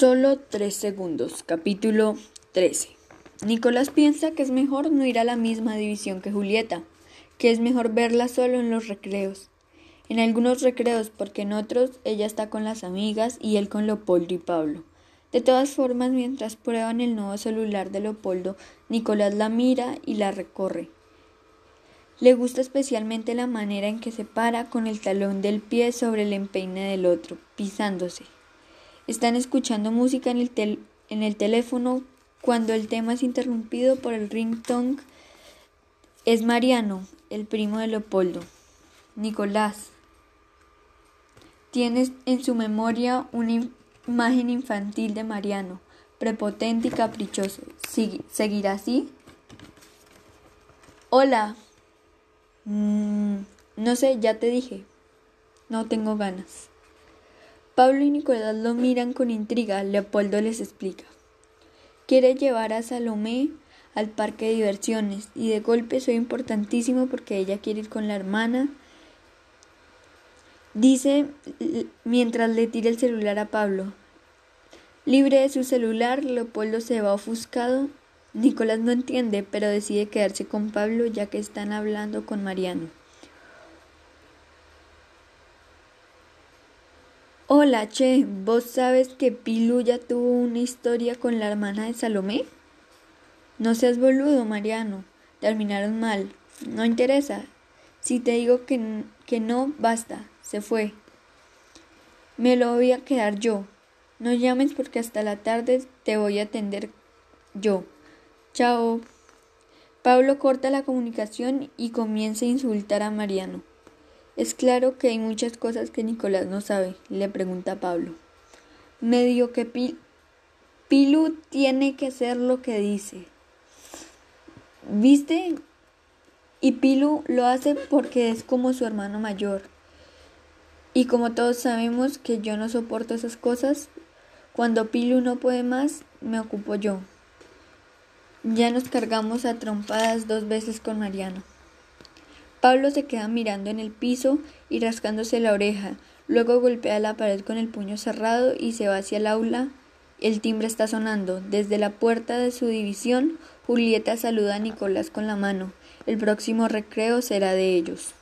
Solo tres segundos. Capítulo 13. Nicolás piensa que es mejor no ir a la misma división que Julieta, que es mejor verla solo en los recreos. En algunos recreos, porque en otros ella está con las amigas y él con Leopoldo y Pablo. De todas formas, mientras prueban el nuevo celular de Leopoldo, Nicolás la mira y la recorre. Le gusta especialmente la manera en que se para con el talón del pie sobre el empeine del otro, pisándose. Están escuchando música en el, en el teléfono cuando el tema es interrumpido por el ringtone. Es Mariano, el primo de Leopoldo. Nicolás. Tienes en su memoria una imagen infantil de Mariano, prepotente y caprichoso. ¿Seguirá así? Hola. Mm, no sé, ya te dije. No tengo ganas. Pablo y Nicolás lo miran con intriga. Leopoldo les explica. Quiere llevar a Salomé al parque de diversiones y de golpe soy importantísimo porque ella quiere ir con la hermana. Dice mientras le tira el celular a Pablo. Libre de su celular, Leopoldo se va ofuscado. Nicolás no entiende, pero decide quedarse con Pablo ya que están hablando con Mariano. Hola, che, ¿vos sabes que Pilu ya tuvo una historia con la hermana de Salomé? No seas boludo, Mariano. Terminaron mal. No interesa. Si te digo que, que no, basta. Se fue. Me lo voy a quedar yo. No llames porque hasta la tarde te voy a atender yo. Chao. Pablo corta la comunicación y comienza a insultar a Mariano. Es claro que hay muchas cosas que Nicolás no sabe, le pregunta Pablo. Medio que Pilu tiene que hacer lo que dice. ¿Viste? Y Pilu lo hace porque es como su hermano mayor. Y como todos sabemos que yo no soporto esas cosas, cuando Pilu no puede más, me ocupo yo. Ya nos cargamos a trompadas dos veces con Mariano. Pablo se queda mirando en el piso y rascándose la oreja. Luego golpea la pared con el puño cerrado y se va hacia el aula. El timbre está sonando. Desde la puerta de su división, Julieta saluda a Nicolás con la mano. El próximo recreo será de ellos.